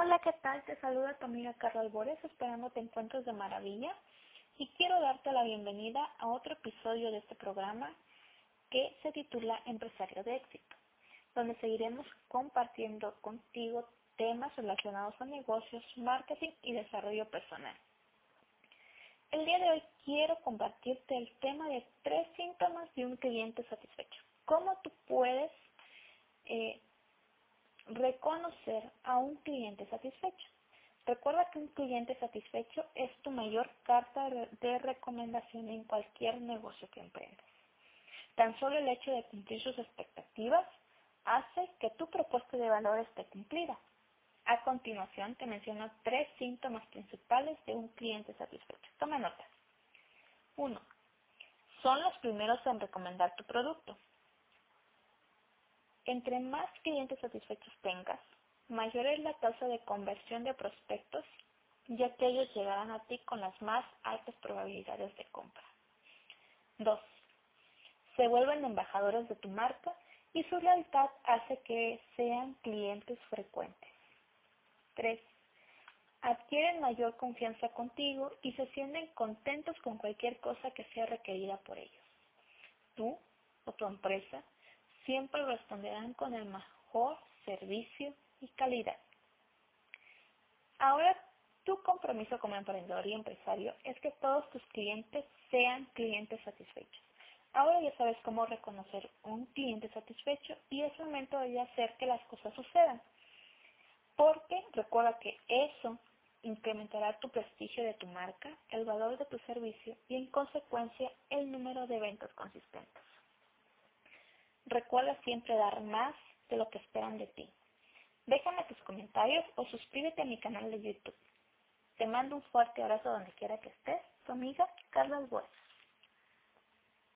Hola, ¿qué tal? Te saluda tu amiga Carla Albores, esperando te encuentres de maravilla. Y quiero darte la bienvenida a otro episodio de este programa que se titula Empresario de éxito, donde seguiremos compartiendo contigo temas relacionados a negocios, marketing y desarrollo personal. El día de hoy quiero compartirte el tema de tres síntomas de un cliente satisfecho. ¿Cómo tú puedes eh, reconocer a un cliente satisfecho? Recuerda que un cliente satisfecho es tu mayor carta de recomendación en cualquier negocio que emprendas. Tan solo el hecho de cumplir sus expectativas hace que tu propuesta de valor esté cumplida. A continuación te menciono tres síntomas principales de un cliente satisfecho. Toma nota. 1. Son los primeros en recomendar tu producto. Entre más clientes satisfechos tengas, mayor es la tasa de conversión de prospectos, ya que ellos llegarán a ti con las más altas probabilidades de compra. 2. Se vuelven embajadores de tu marca y su lealtad hace que sean clientes frecuentes. 3. Adquieren mayor confianza contigo y se sienten contentos con cualquier cosa que sea requerida por ellos. Tú o tu empresa siempre responderán con el mejor servicio y calidad. Ahora, tu compromiso como emprendedor y empresario es que todos tus clientes sean clientes satisfechos. Ahora ya sabes cómo reconocer un cliente satisfecho y es momento de hacer que las cosas sucedan porque recuerda que eso incrementará tu prestigio de tu marca, el valor de tu servicio y en consecuencia el número de ventas consistentes. Recuerda siempre dar más de lo que esperan de ti. Déjame tus comentarios o suscríbete a mi canal de YouTube. Te mando un fuerte abrazo donde quiera que estés. Tu amiga Carla Bues.